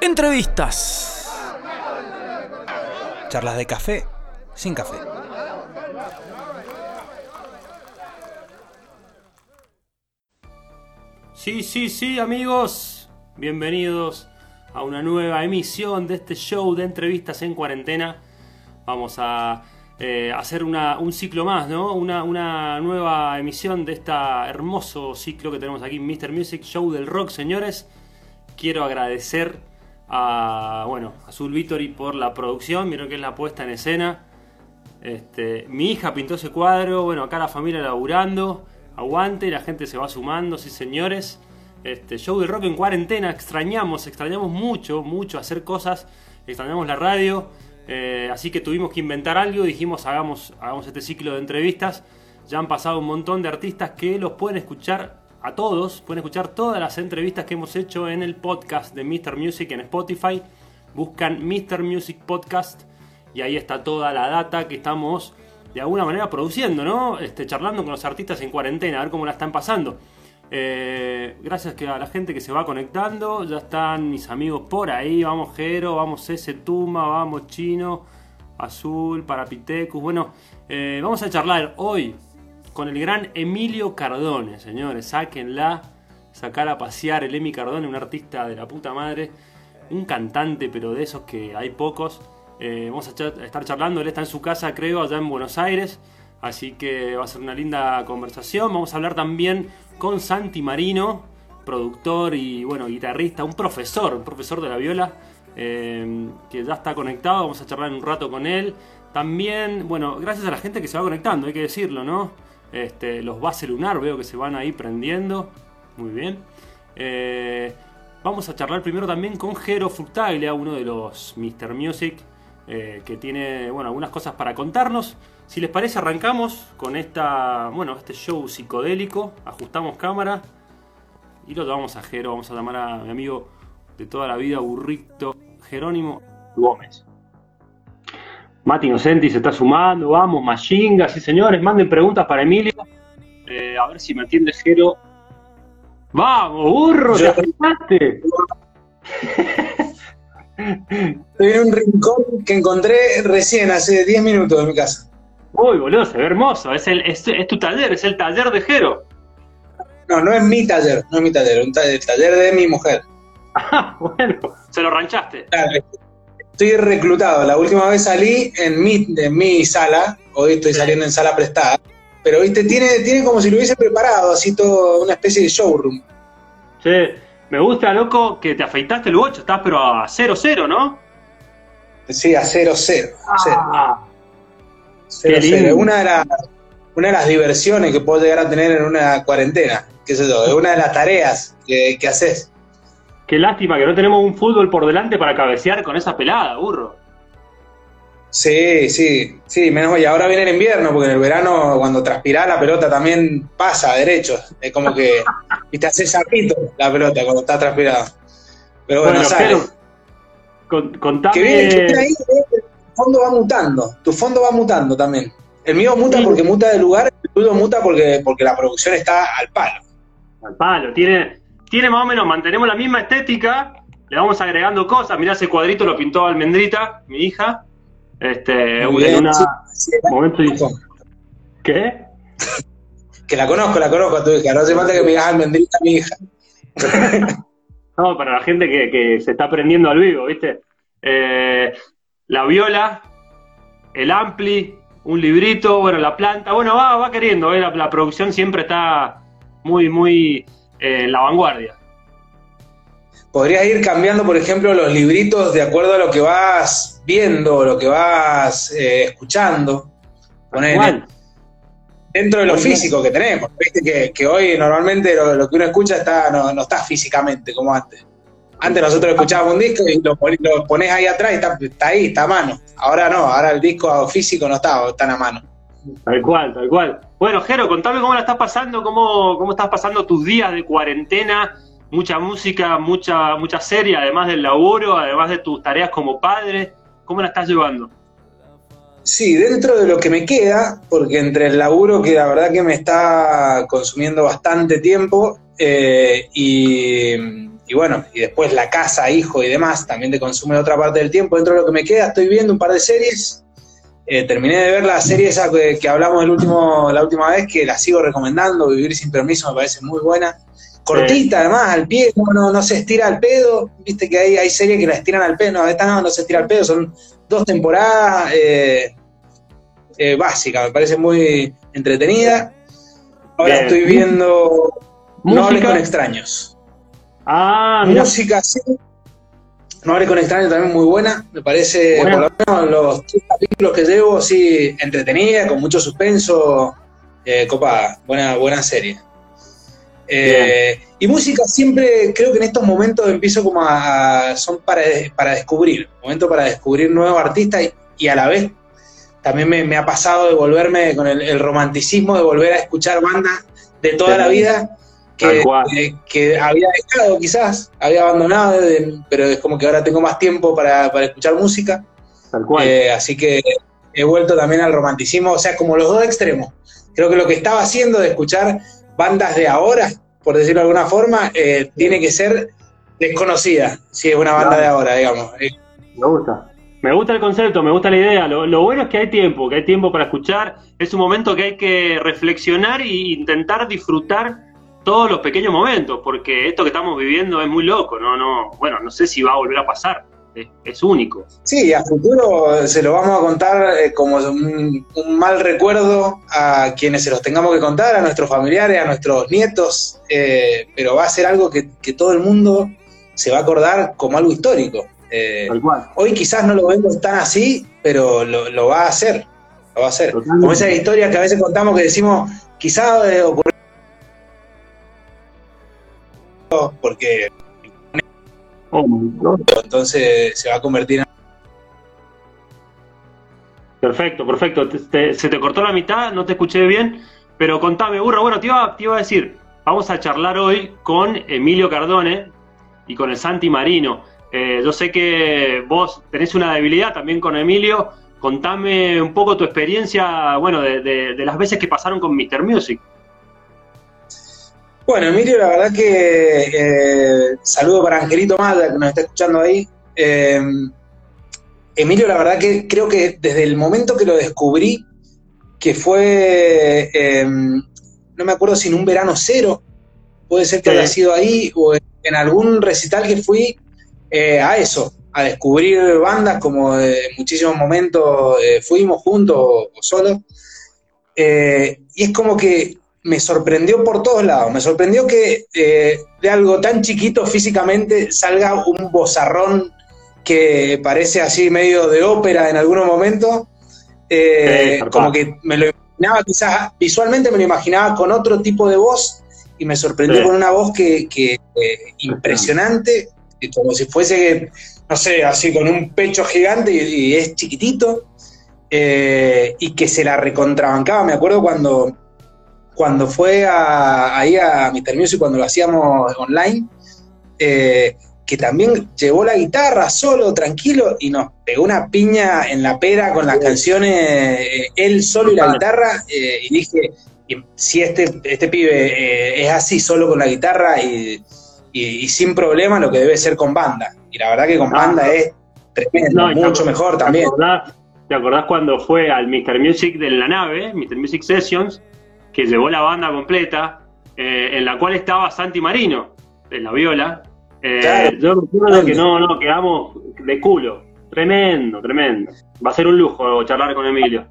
Entrevistas. Charlas de café sin café. Sí, sí, sí, amigos. Bienvenidos a una nueva emisión de este show de entrevistas en cuarentena. Vamos a eh, hacer un ciclo más, ¿no? Una, una, nueva emisión de este hermoso ciclo que tenemos aquí, Mr. Music Show del Rock, señores. Quiero agradecer a, bueno, Azul Victory por la producción, miren que es la puesta en escena. Este, mi hija pintó ese cuadro, bueno, acá la familia laburando, aguante, la gente se va sumando, sí señores. Este, show de rock en cuarentena, extrañamos, extrañamos mucho, mucho hacer cosas, extrañamos la radio, eh, así que tuvimos que inventar algo, dijimos hagamos, hagamos este ciclo de entrevistas. Ya han pasado un montón de artistas que los pueden escuchar a todos, pueden escuchar todas las entrevistas que hemos hecho en el podcast de Mr. Music en Spotify. Buscan Mr. Music Podcast y ahí está toda la data que estamos de alguna manera produciendo, ¿no? Este, charlando con los artistas en cuarentena, a ver cómo la están pasando. Eh, gracias a la gente que se va conectando, ya están mis amigos por ahí, vamos Jero, vamos ese Tuma, vamos Chino, Azul, Parapitecus, bueno, eh, vamos a charlar hoy con el gran Emilio Cardone, señores, sáquenla, sacar a pasear el Emi Cardone, un artista de la puta madre, un cantante, pero de esos que hay pocos, eh, vamos a estar charlando, él está en su casa creo, allá en Buenos Aires, así que va a ser una linda conversación, vamos a hablar también con Santi Marino, productor y bueno, guitarrista, un profesor, un profesor de la viola, eh, que ya está conectado, vamos a charlar un rato con él. También, bueno, gracias a la gente que se va conectando, hay que decirlo, ¿no? Este, los base lunar veo que se van ahí prendiendo. Muy bien. Eh, vamos a charlar primero también con Jero Fructaglia, uno de los Mr. Music, eh, que tiene bueno, algunas cosas para contarnos. Si les parece, arrancamos con esta, bueno, este show psicodélico. Ajustamos cámara y lo llevamos a Jero. Vamos a llamar a mi amigo de toda la vida, Burrito Jerónimo Gómez. Mati Inocenti se está sumando, vamos, Machinga, sí señores, manden preguntas para Emilio. Eh, a ver si me atiende Jero. ¡Vamos, burro! ¡Te afectaste! Estoy en un rincón que encontré recién, hace 10 minutos de mi casa. Uy, boludo, se ve hermoso. Es, el, es, tu taller, es el taller de Jero. No, no es mi taller, no es mi taller, es el taller de mi mujer. Ah, bueno, se lo ranchaste. Estoy reclutado. La última vez salí en mi, en mi sala, hoy estoy saliendo en sala prestada. Pero, viste, tiene, tiene como si lo hubiese preparado, así todo, una especie de showroom. Sí, me gusta, loco, que te afeitaste el bocho, estás pero a 0-0, ¿no? Sí, a 0-0. Ah, una, de las, una de las diversiones que puedo llegar a tener en una cuarentena, qué sé yo, es una de las tareas que, que haces. Qué lástima que no tenemos un fútbol por delante para cabecear con esa pelada, burro. Sí, sí, sí, menos mal. Y ahora viene el invierno, porque en el verano, cuando transpira la pelota también pasa derecho. Es como que, te hace sapito la pelota cuando está transpirada. Pero bueno, sale. contame... Que viene, ahí, fondo va mutando, tu fondo va mutando también. El mío muta porque muta de lugar, el tuyo muta porque, porque la producción está al palo. Al palo, tiene, tiene más o menos, mantenemos la misma estética, le vamos agregando cosas. Mirá, ese cuadrito lo pintó Almendrita, mi hija. Este, en una momento ¿Qué? que la conozco, la conozco a tu hija, no hace falta que me digas Almendrita, mi hija. no, para la gente que, que se está aprendiendo al vivo, ¿viste? Eh, la viola, el ampli, un librito, bueno, la planta, bueno, va, va queriendo, ¿eh? la, producción siempre está muy, muy en la vanguardia. Podrías ir cambiando, por ejemplo, los libritos de acuerdo a lo que vas viendo, lo que vas eh, escuchando. dentro de lo físico que tenemos. Viste que, hoy normalmente lo, que uno escucha está, no, no está físicamente como antes. Antes nosotros escuchábamos un disco y lo, pones ahí atrás y está, ahí, está a mano. Ahora no, ahora el disco físico no está, está a mano. Tal cual, tal cual. Bueno, Jero, contame cómo la estás pasando, cómo, cómo estás pasando tus días de cuarentena, mucha música, mucha, mucha serie, además del laburo, además de tus tareas como padre. ¿Cómo la estás llevando? Sí, dentro de lo que me queda, porque entre el laburo que la verdad que me está consumiendo bastante tiempo eh, y y bueno, y después la casa, hijo y demás, también te consume otra parte del tiempo. Dentro de lo que me queda, estoy viendo un par de series. Eh, terminé de ver la serie esa que, hablamos el último, la última vez, que la sigo recomendando, Vivir sin permiso, me parece muy buena. Cortita, además, al pie, no, no, se estira al pedo. Viste que hay, hay series que la estiran al pedo, no, esta no, no se estira al pedo, son dos temporadas eh, eh, básicas, me parece muy entretenida. Ahora estoy viendo No hables con extraños. Ah, Música, sí. No con extraños también muy buena. Me parece, por lo menos los tres capítulos que llevo, sí, entretenida, con mucho suspenso. Eh, copada, buena, buena serie. Eh, y música siempre, creo que en estos momentos empiezo como a, son para, para descubrir, momento para descubrir nuevos artistas y, a la vez también me, ha pasado de volverme con el, romanticismo, de volver a escuchar bandas de toda la vida que, que, había dejado quizás, había abandonado, pero es como que ahora tengo más tiempo para, escuchar música. Tal cual. Eh, así que he vuelto también al romanticismo, o sea, como los dos extremos. Creo que lo que estaba haciendo de escuchar bandas de ahora, por decirlo de alguna forma, eh, tiene que ser desconocida, si es una banda de ahora, digamos. Eh, me gusta. Me gusta el concepto, me gusta la idea. Lo, bueno es que hay tiempo, que hay tiempo para escuchar. Es un momento que hay que reflexionar e intentar disfrutar todos los pequeños momentos, porque esto que estamos viviendo es muy loco, no, no, bueno, no sé si va a volver a pasar es, único. Sí, a futuro se lo vamos a contar eh, como un, mal recuerdo a quienes se los tengamos que contar, a nuestros familiares, a nuestros nietos, eh, pero va a ser algo que, todo el mundo se va a acordar como algo histórico. Eh, hoy quizás no lo vemos tan así, pero lo, va a hacer. Lo va a hacer. Como esa historia que a veces contamos que decimos, quizás ocurrió porque Oh Entonces se va a convertir en. Perfecto, perfecto. se te cortó la mitad, no te escuché bien, pero contame, burro. Bueno, te iba, te iba a decir, vamos a charlar hoy con Emilio Cardone y con el Santi Marino. Eh, yo sé que vos tenés una debilidad también con Emilio. Contame un poco tu experiencia, bueno, de, de las veces que pasaron con Mr. Music. Bueno, Emilio, la verdad que eh, saludo para Angelito Mada, que nos está escuchando ahí. Eh, Emilio, la verdad que creo que desde el momento que lo descubrí, que fue, eh, no me acuerdo si en un verano cero, puede ser que haya sido ahí, o en algún recital que fui a eso, a descubrir bandas, como en muchísimos momentos fuimos juntos o, o solos. y es como que me sorprendió por todos lados. Me sorprendió que eh, de algo tan chiquito físicamente salga un bozarrón que parece así medio de ópera en algunos momentos. Eh, como que me lo imaginaba, quizás visualmente me lo imaginaba con otro tipo de voz y me sorprendió con una voz que, que eh, impresionante, como si fuese, no sé, así con un pecho gigante y, es chiquitito. y que se la recontrabancaba. Me acuerdo cuando cuando fue ahí a Mr. Music, cuando lo hacíamos online, eh, que también llevó la guitarra solo, tranquilo, y nos pegó una piña en la pera con las canciones, eh, él solo y la guitarra, eh, y dije, si este, este pibe es así, solo con la guitarra y, sin problema, lo que debe ser con banda. Y la verdad que con banda es tremendo, mucho mejor también. ¿Te acordás cuando fue al Mr. Music de la nave, Mr. Music Sessions? Que llevó la banda completa, eh, en la cual estaba Santi Marino, en la viola. Eh, yo recuerdo que no, no, quedamos de culo. Tremendo, tremendo. Va a ser un lujo charlar con Emilio.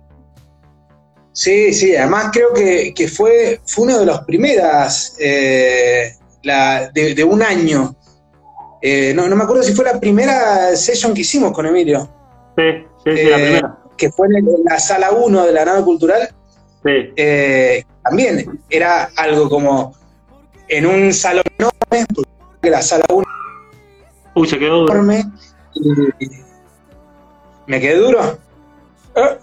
Sí, sí, además creo que, fue, fue una de las primeras eh, de, un año. no, no me acuerdo si fue la primera session que hicimos con Emilio. Sí, sí, sí, la primera. Que fue en la sala 1 de la nave cultural. Sí también era algo como en un salón enorme, porque la sala 1 Uy, se quedó enorme. ¿Me quedé duro?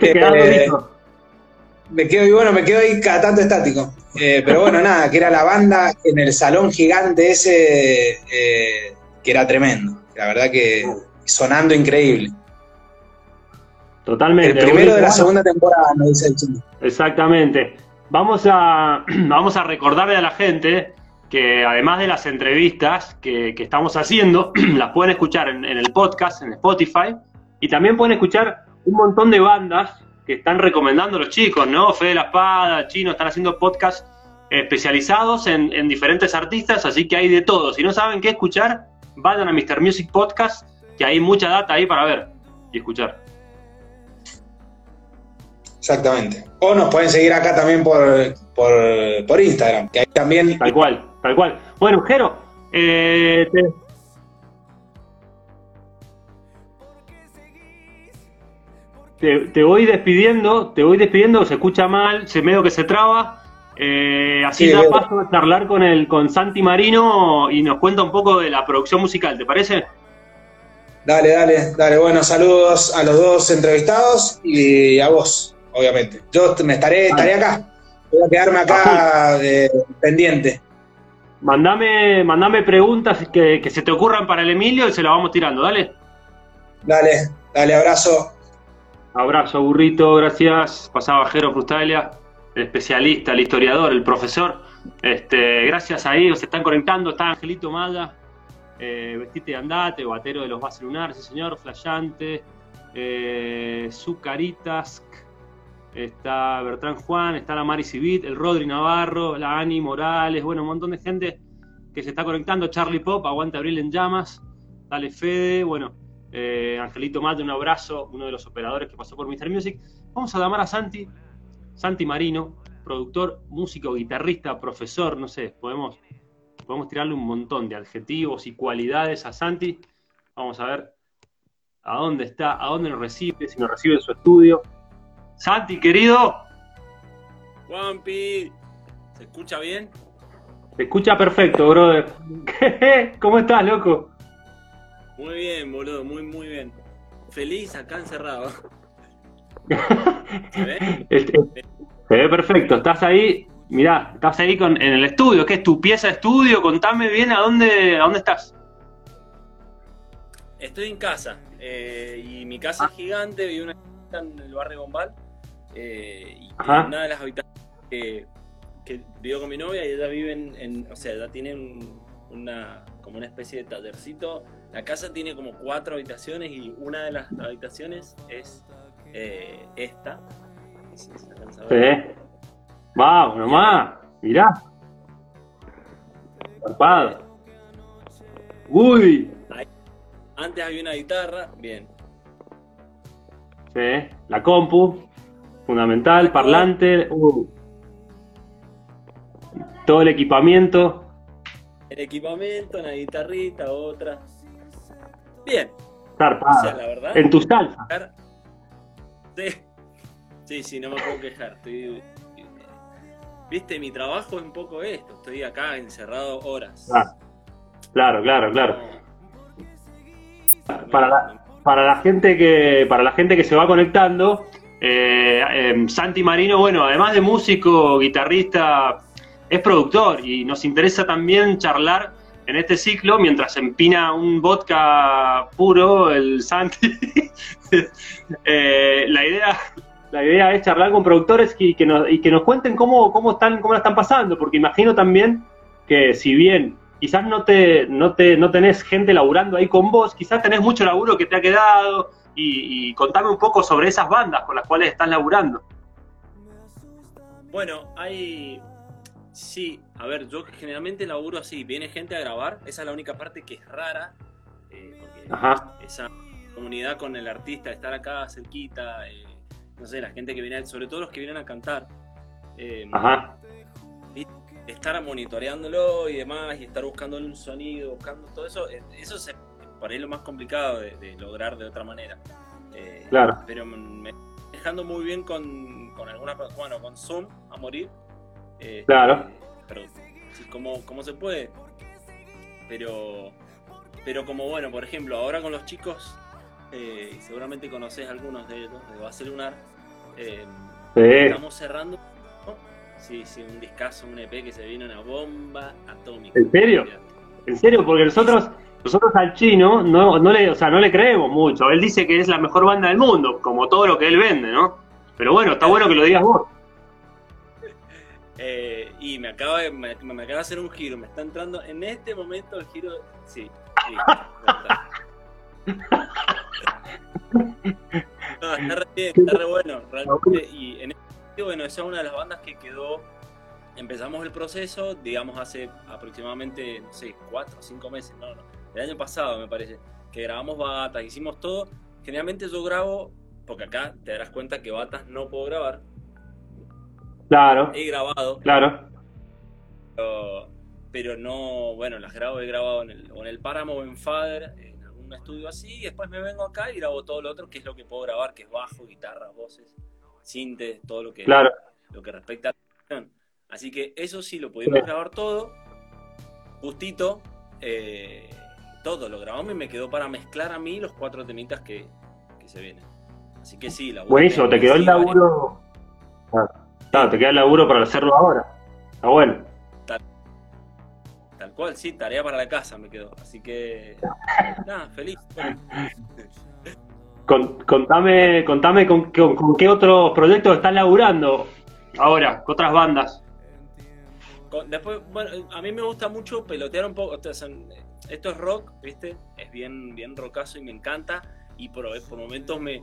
Eh, me quedo y bueno, me quedo ahí cada tanto estático. Eh, pero bueno, nada, que era la banda en el salón gigante ese, eh, que era tremendo. La verdad que sonando increíble. Totalmente. El primero de la segunda temporada, dice el Exactamente. Vamos a, vamos a recordarle a la gente que además de las entrevistas que, estamos haciendo, las pueden escuchar en, el podcast, en Spotify, y también pueden escuchar un montón de bandas que están recomendando los chicos, ¿no? Fede de la Espada, Chino, están haciendo podcasts especializados en, en, diferentes artistas, así que hay de todo. Si no saben qué escuchar, vayan a Mr. Music Podcast, que hay mucha data ahí para ver y escuchar. Exactamente. O nos pueden seguir acá también por, por, Instagram, que hay también... Tal cual, tal cual. Bueno, Jero, eh, te... voy despidiendo, te voy despidiendo, se escucha mal, se medio que se traba. Eh, así da paso a charlar con el con Santi Marino y nos cuenta un poco de la producción musical, ¿te parece? Dale, dale, dale. Bueno, saludos a los dos entrevistados y a vos obviamente. Yo me estaré, estaré acá. Voy a quedarme acá eh, pendiente. Mandame, mandame preguntas que, se te ocurran para el Emilio y se las vamos tirando, dale. Dale, dale, abrazo. Abrazo, burrito, gracias. Pasaba Jero Frustalia, el especialista, el historiador, el profesor. Este, gracias a ellos, se están conectando. Está Angelito Mada, eh, Vestite de Andate, Batero de los Bases Lunares, sí señor, Flayante, eh, Zucaritas, está Bertrán Juan, está la Mari Civit, el Rodri Navarro, la Ani Morales, bueno, un montón de gente que se está conectando, Charlie Pop, Aguanta Abril en Llamas, Dale Fede, bueno, eh, Angelito Mate, un abrazo, uno de los operadores que pasó por Mr. Music. Vamos a llamar a Santi, Santi Marino, productor, músico, guitarrista, profesor, no sé, podemos, podemos tirarle un montón de adjetivos y cualidades a Santi. Vamos a ver a dónde está, a dónde nos recibe, si nos recibe en su estudio. Santi, querido. Juanpi, ¿se escucha bien? Se escucha perfecto, brother. ¿Cómo estás, loco? Muy bien, boludo, muy, muy bien. Feliz acá encerrado. ¿Se ve? Este, se ve perfecto. Estás ahí, mirá, estás ahí con, en el estudio. ¿Qué es tu pieza de estudio? Contame bien a dónde, a dónde estás. Estoy en casa. Eh, y mi casa es gigante, vivo en el barrio Bombal. Eh, y una de las habitaciones que, vivo con mi novia y ella vive en, o sea, ella tiene una, como una especie de tallercito. La casa tiene como cuatro habitaciones y una de las habitaciones es eh, esta. sí. Vamos, nomás, mirá. Uy. Antes había una guitarra, bien. Sí, la compu. Fundamental, parlante, uh. todo el equipamiento. El equipamiento, una guitarrita, otra. Bien. Zarpada. la verdad. En tu salsa. Sí. sí, no me puedo quejar. Viste, mi trabajo es un poco esto. Estoy acá encerrado horas. Claro, claro, claro. Para la, para la gente que para la gente que se va conectando, eh, em, Santi Marino, bueno, además de músico, guitarrista, es productor y nos interesa también charlar en este ciclo mientras empina un vodka puro el Santi. Eh, la idea la idea es charlar con productores y que nos, y que nos cuenten cómo, cómo, están, cómo la están pasando, porque imagino también que si bien quizás no te, no te no tenés gente laburando ahí con vos, quizás tenés mucho laburo que te ha quedado, y, contame un poco sobre esas bandas con las cuales estás laburando. Bueno, hay... Sí, a ver, yo generalmente laburo así, viene gente a grabar, esa es la única parte que es rara, eh, porque esa comunidad con el artista, estar acá cerquita, eh, no sé, la gente que viene, sobre todo los que vienen a cantar, eh, estar monitoreándolo y demás, y estar buscando un sonido, buscando todo eso, eso es por ahí lo más complicado de, lograr de otra manera. Eh, claro. Pero me dejando muy bien con, con algunas, bueno, con Zoom a morir. Eh, claro. pero sí, como, como se puede. Pero, pero como bueno, por ejemplo, ahora con los chicos, eh, seguramente conoces algunos de ellos, de Base Lunar. Estamos cerrando. Sí, sí, un discazo, un EP que se viene una bomba atómica. ¿En serio? ¿En serio? Porque nosotros nosotros al chino no, le, o sea, no le creemos mucho. Él dice que es la mejor banda del mundo, como todo lo que él vende, ¿no? Pero bueno, está bueno que lo digas vos. Eh, y me acaba, de, me, acaba de hacer un giro, me está entrando en este momento el giro. Sí, sí. no, está re bien, está re bueno, realmente. Y en este, bueno, esa es una de las bandas que quedó. Empezamos el proceso, digamos, hace aproximadamente, no sé, cuatro o cinco meses, no, no, el año pasado me parece, que grabamos batas, hicimos todo. Generalmente yo grabo, porque acá te darás cuenta que batas no puedo grabar, Claro. He grabado. Claro. Pero, pero, no, bueno, las grabo, he grabado en el, o en el Páramo o en Fader, en algún estudio así, y después me vengo acá y grabo todo lo otro, que es lo que puedo grabar, que es bajo, guitarra, voces, sintes, todo lo que, claro. lo que respecta a la canción. Así que eso sí, lo pudimos sí. grabar todo, justito, eh, todo, lo grabamos y me quedó para mezclar a mí los cuatro temitas que, que se vienen. Así que sí, la Buenísimo, te quedó el laburo. Claro. Claro, te queda el laburo para hacerlo ahora. Está bueno. Tal, tal, cual, sí, tarea para la casa me quedó. Así que, nada, feliz. Con, contame contame con, con, con, qué otros proyectos estás laburando ahora, con otras bandas. Con, después, bueno, a mí me gusta mucho pelotear un poco. Esto es rock, ¿viste? Es bien, bien rockazo y me encanta. Y por, por momentos me,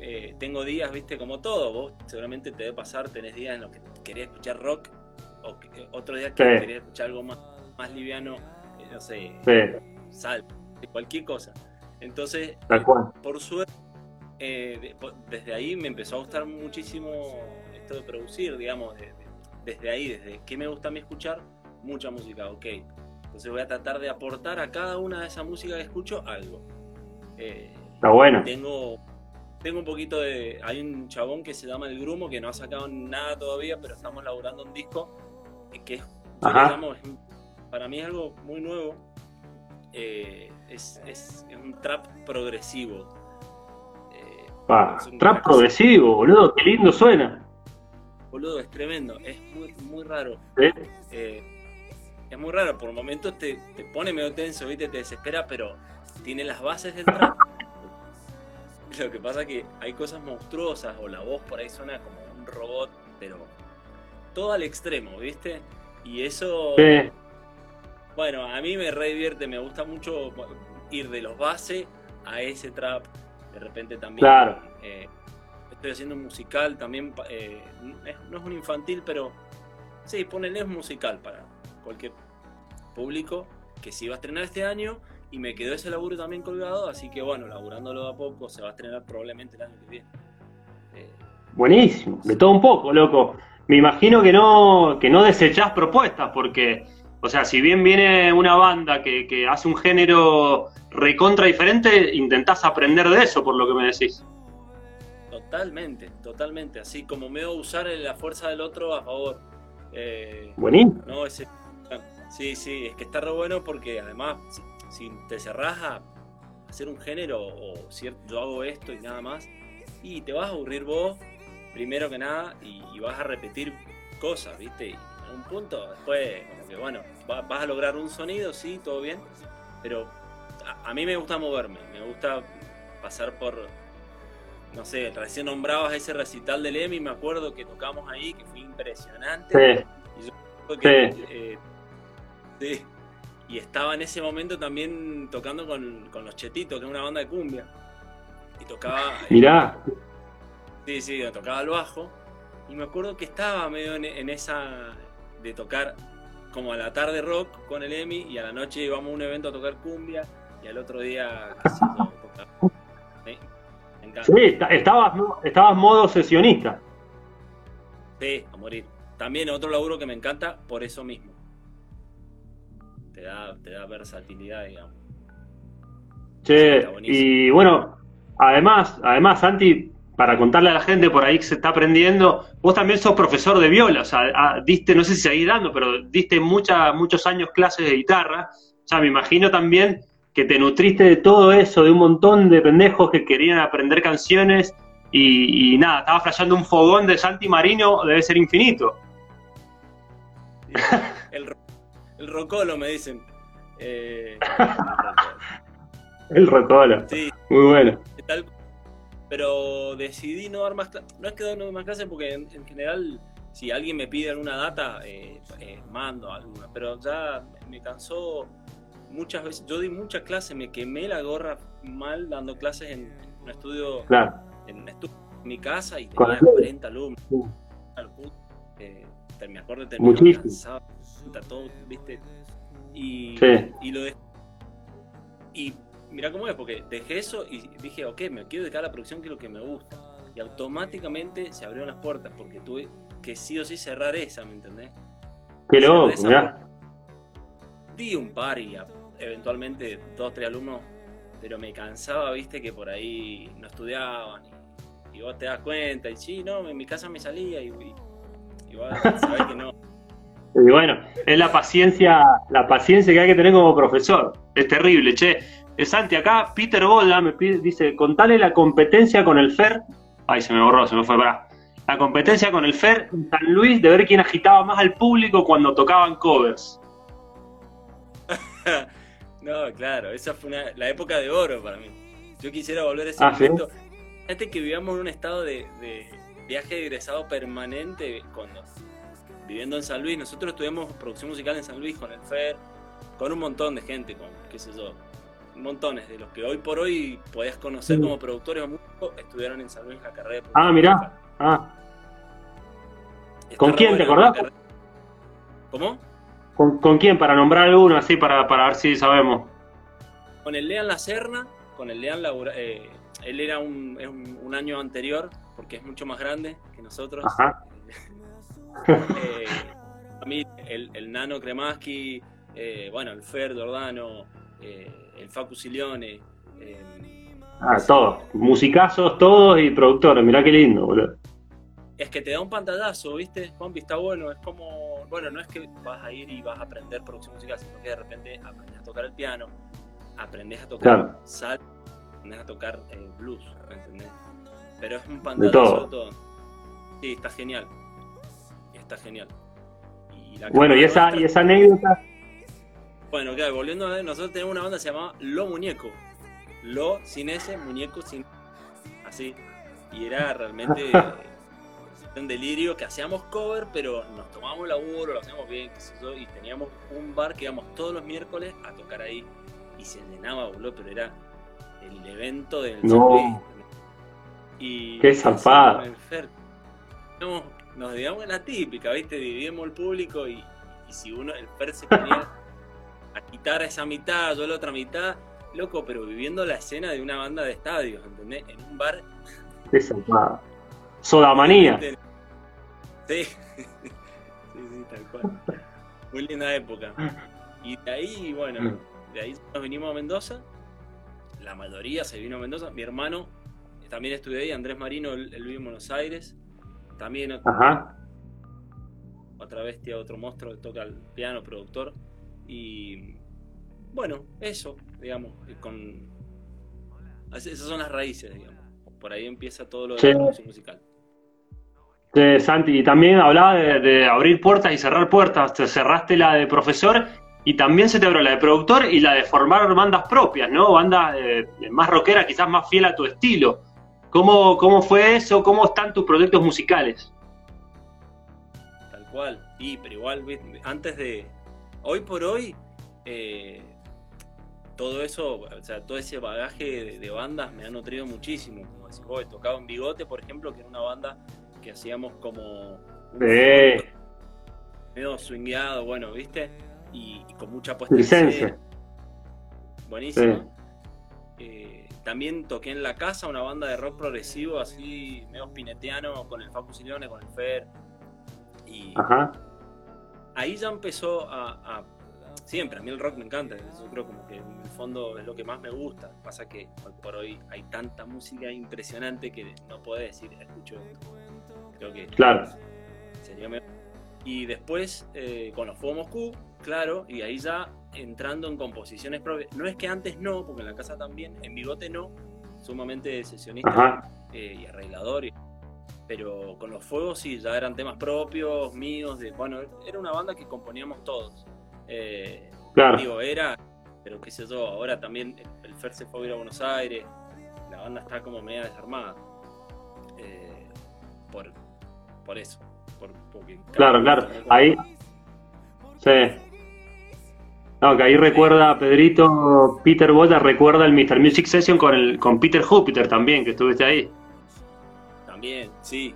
eh, tengo días, viste, como todo, vos seguramente te debe pasar, tenés días en los que querés escuchar rock, o que, otro día que sí. querés escuchar algo más, más liviano, eh, no sé, sí. sal, cualquier cosa. Entonces, Tal cual. por suerte, eh, de, desde ahí me empezó a gustar muchísimo esto de producir, digamos, de, desde ahí, desde qué me gusta a mí escuchar, mucha música, ok. Entonces voy a tratar de aportar a cada una de esa música que escucho algo. Eh, Está bueno. Tengo tengo un poquito de. Hay un chabón que se llama El Grumo que no ha sacado nada todavía, pero estamos laburando un disco que es, digamos, para mí es algo muy nuevo. Eh, es, es, es, un trap progresivo. Eh, ah, trap progresivo, boludo, qué lindo suena. Boludo, es tremendo, es muy, muy raro. Eh, es muy raro, por momentos te, te pone medio tenso, ¿viste? te desespera, pero tiene las bases del trap. Lo que pasa es que hay cosas monstruosas o la voz por ahí suena como un robot, pero todo al extremo, ¿viste? Y eso, bueno, a mí me re divierte, me gusta mucho ir de los bases a ese trap. De repente también claro. eh, estoy haciendo un musical también, eh, no es un infantil, pero sí, ponele es musical para cualquier público que si va a estrenar este año y me quedó ese laburo también colgado, así que bueno, laburándolo a poco se va a estrenar probablemente el año que viene. Eh, Buenísimo, de todo un poco, loco. Me imagino que no, que no desechás propuestas, porque, o sea, si bien viene una banda que, que hace un género recontra diferente, intentás aprender de eso, por lo que me decís. Totalmente, totalmente. Así como me voy a usar la fuerza del otro a favor. Eh, Buenísimo. No, ese, sí, sí, es que está re bueno porque además si te cerrás a hacer un género o cierto, yo hago esto y nada más, y te vas a aburrir vos, primero que nada, y, y vas a repetir cosas, ¿viste? Y en un punto, después, como que bueno, va, vas a lograr un sonido, sí, todo bien, pero a, a, mí me gusta moverme, me gusta pasar por, no sé, recién nombrabas ese recital del EMI, me acuerdo que tocamos ahí, que fue impresionante. Sí. Y yo que, sí. Eh, sí y estaba en ese momento también tocando con, con, Los Chetitos, que es una banda de cumbia. Y tocaba. Mirá. Eh, sí, sí, tocaba el bajo. Y me acuerdo que estaba medio en, en, esa. de tocar como a la tarde rock con el Emi y a la noche íbamos a un evento a tocar cumbia y al otro día. Sí, me, sí estabas, estabas modo sesionista. Sí, a morir. También otro laburo que me encanta por eso mismo te da, te da versatilidad, digamos. Che, y bueno, además, además, Santi, para contarle a la gente por ahí que se está aprendiendo, vos también sos profesor de viola, o sea, diste, no sé si seguís dando, pero diste mucha, muchos años clases de guitarra, o sea, me imagino también que te nutriste de todo eso, de un montón de pendejos que querían aprender canciones y, y nada, estaba flasheando un fogón de Santi Marino, debe ser infinito. El el rocolo, me dicen. Eh, el rocolo. Sí. Muy bueno. Tal, pero decidí no dar más clases. No es que no dar más clases porque en, en, general si alguien me pide alguna data, eh, eh, mando alguna, pero ya me cansó muchas veces, yo di muchas clases, me quemé la gorra mal dando clases en un estudio, en, mi casa y tenía 40 alumnos. Eh, me acuerdo de terminar cansado, todo, ¿viste? Y, y lo de, y mira cómo es, porque dejé eso y dije, ok, me quiero dedicar a la producción que es lo que me gusta. Y automáticamente se abrieron las puertas porque tuve que sí o sí cerrar esa, ¿me entendés? Qué loco, Di un par y eventualmente dos, tres alumnos, pero me cansaba, viste, que por ahí no estudiaban y, vos te das cuenta, y sí, no, en mi casa me salía y, y, vos sabés que no. Y bueno, es la paciencia, la paciencia que hay que tener como profesor. Es terrible, che. Santi, acá Peter Golda me pide, dice, contale la competencia con el FER. Ay, se me borró, se me fue para. La competencia con el FER en San Luis de ver quién agitaba más al público cuando tocaban covers. no, claro, esa fue la época de oro para mí. Yo quisiera volver a ese ah, momento. Antes que vivíamos en un estado de, viaje de egresado permanente cuando viviendo en San Luis. Nosotros estudiamos producción musical en San Luis con el FER, con un montón de gente, con qué sé yo, montones de los que hoy por hoy podés conocer como productores o músicos, estudiaron en San Luis la carrera de Ah, mirá. Ah. ¿Con quién te acordás? ¿Cómo? ¿Con, quién? Para nombrar alguno, así, para, para ver si sabemos. Con el Lean La Serna, con el Lean Laura, eh, él era un, un, año anterior, porque es mucho más grande que nosotros. Ajá. Eh, a mí, el, el Nano Kremaski, eh, bueno, el Fer Dordano, el Facu Silione. ah, todos, musicazos, todos y productores, mirá qué lindo, boludo es que te da un pantallazo, ¿viste? Juanpi, está bueno, es como, bueno, no es que vas a ir y vas a aprender producción musical, sino que de repente aprendes a tocar el piano, aprendes a tocar sal, aprendes a tocar eh, blues, ¿me entendés? Pero es un pantallazo de todo. Sí, está genial. Está genial. bueno, y esa, y esa anécdota. Bueno, claro, volviendo a ver, nosotros tenemos una banda que se llama Lo Muñeco. Lo sin ese, muñeco sin. Así. Y era realmente. un delirio que hacíamos cover, pero nos tomábamos laburo, lo hacíamos bien, y teníamos un bar que íbamos todos los miércoles a tocar ahí y se llenaba, boludo, pero era el evento del no. Y qué. Nos digamos en la típica, ¿viste? Dividimos el público y, si uno, el Fer se ponía a quitar esa mitad, yo la otra mitad, loco, pero viviendo la escena de una banda de estadios, ¿entendés? En un bar. Qué zapada. Sodamanía. Sí, sí, sí, tal cual. Muy linda época. Y de ahí, bueno, mm. de ahí nos vinimos a Mendoza. La mayoría se vino a Mendoza. Mi hermano también estudió ahí, Andrés Marino, él, vive en Buenos Aires. También Ajá. otra bestia, otro monstruo que toca el piano, productor. Y bueno, eso, digamos, con esas son las raíces, digamos. Por ahí empieza todo lo de la producción musical. Santi, y también hablaba de, abrir puertas y cerrar puertas. Te cerraste la de profesor y también se te abrió la de productor y la de formar bandas propias, ¿no? Bandas eh, más rockeras, quizás más fiel a tu estilo. ¿Cómo, ¿Cómo fue eso? ¿Cómo están tus proyectos musicales? Tal cual. Y, pero igual, antes de. Hoy por hoy, eh, todo eso, o sea, todo ese bagaje de, bandas me ha nutrido muchísimo. Como decís vos, he tocado en Bigote, por ejemplo, que era una banda que hacíamos como medio swingueado, bueno, ¿viste? Y, con mucha puesta Buenísimo. Eh, también toqué en la casa una banda de rock progresivo, así medio pineteano, con el Facu Silione, con el Fer. Y ahí ya empezó a, Siempre, a mí el rock me encanta, yo creo como que en el fondo es lo que más me gusta. Pasa que hoy por hoy hay tanta música impresionante que no puedo decir, escucho. Creo que claro. sería mejor. Y después, eh, con los Fuego Moscú, claro, y ahí ya entrando en composiciones propias. No es que antes no, porque en la casa también, en Bigote no, sumamente sesionista eh, y arreglador. pero con los fuegos sí, ya eran temas propios, míos, de, bueno, era una banda que componíamos todos. Eh, claro. Digo, era, pero qué sé yo, ahora también el, Fer se fue a ir a Buenos Aires, la banda está como media desarmada. Eh, por, por eso. claro, claro. Ahí. Sí. No, que ahí recuerda, Pedrito, Peter Boya recuerda el Mr. Music Session con, el, con Peter Jupiter también, que estuviste ahí. También, sí.